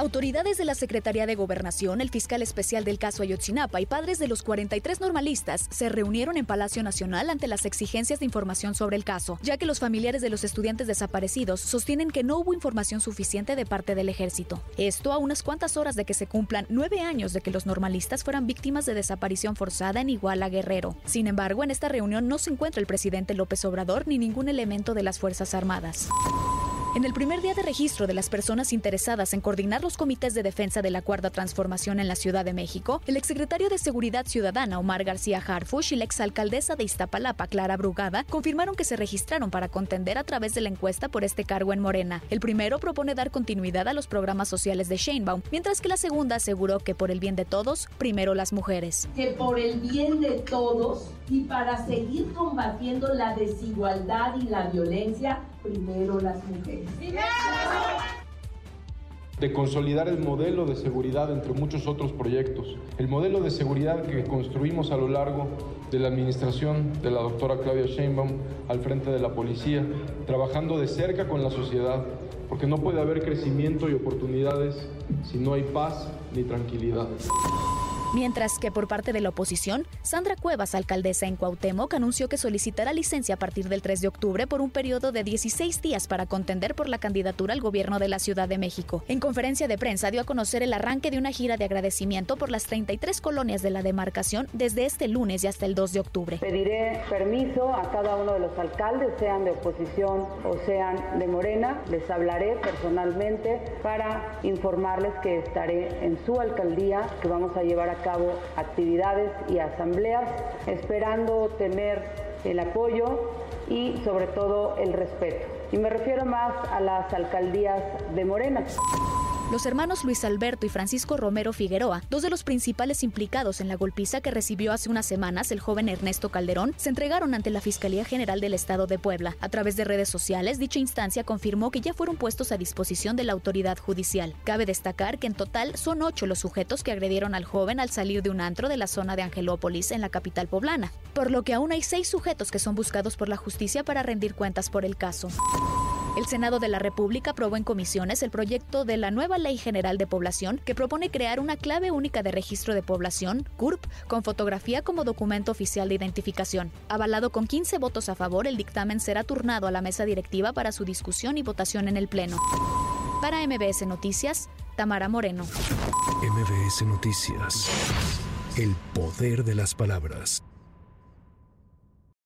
Autoridades de la Secretaría de Gobernación, el fiscal especial del caso Ayotzinapa y padres de los 43 normalistas se reunieron en Palacio Nacional ante las exigencias de información sobre el caso, ya que los familiares de los estudiantes desaparecidos sostienen que no hubo información suficiente de parte del ejército. Esto a unas cuantas horas de que se cumplan nueve años de que los normalistas fueran víctimas de desaparición forzada en Iguala Guerrero. Sin embargo, en esta reunión no se encuentra el presidente López Obrador ni ningún elemento de las Fuerzas Armadas. En el primer día de registro de las personas interesadas en coordinar los comités de defensa de la Cuarta Transformación en la Ciudad de México, el exsecretario de Seguridad Ciudadana Omar García Harfush y la exalcaldesa de Iztapalapa Clara Brugada confirmaron que se registraron para contender a través de la encuesta por este cargo en Morena. El primero propone dar continuidad a los programas sociales de Sheinbaum, mientras que la segunda aseguró que por el bien de todos, primero las mujeres. Que por el bien de todos y para seguir combatiendo la desigualdad y la violencia, primero las mujeres. De consolidar el modelo de seguridad entre muchos otros proyectos. El modelo de seguridad que construimos a lo largo de la administración de la doctora Claudia Sheinbaum al frente de la policía, trabajando de cerca con la sociedad, porque no puede haber crecimiento y oportunidades si no hay paz ni tranquilidad. Mientras que por parte de la oposición, Sandra Cuevas, alcaldesa en Cuauhtémoc, anunció que solicitará licencia a partir del 3 de octubre por un periodo de 16 días para contender por la candidatura al gobierno de la Ciudad de México. En conferencia de prensa dio a conocer el arranque de una gira de agradecimiento por las 33 colonias de la demarcación desde este lunes y hasta el 2 de octubre. Pediré permiso a cada uno de los alcaldes, sean de oposición o sean de Morena. Les hablaré personalmente para informarles que estaré en su alcaldía, que vamos a llevar a cabo actividades y asambleas, esperando tener el apoyo y sobre todo el respeto. Y me refiero más a las alcaldías de Morena. Los hermanos Luis Alberto y Francisco Romero Figueroa, dos de los principales implicados en la golpiza que recibió hace unas semanas el joven Ernesto Calderón, se entregaron ante la Fiscalía General del Estado de Puebla. A través de redes sociales, dicha instancia confirmó que ya fueron puestos a disposición de la autoridad judicial. Cabe destacar que en total son ocho los sujetos que agredieron al joven al salir de un antro de la zona de Angelópolis en la capital poblana, por lo que aún hay seis sujetos que son buscados por la justicia para rendir cuentas por el caso. El Senado de la República aprobó en comisiones el proyecto de la nueva Ley General de Población que propone crear una clave única de registro de población, CURP, con fotografía como documento oficial de identificación. Avalado con 15 votos a favor, el dictamen será turnado a la mesa directiva para su discusión y votación en el Pleno. Para MBS Noticias, Tamara Moreno. MBS Noticias. El poder de las palabras.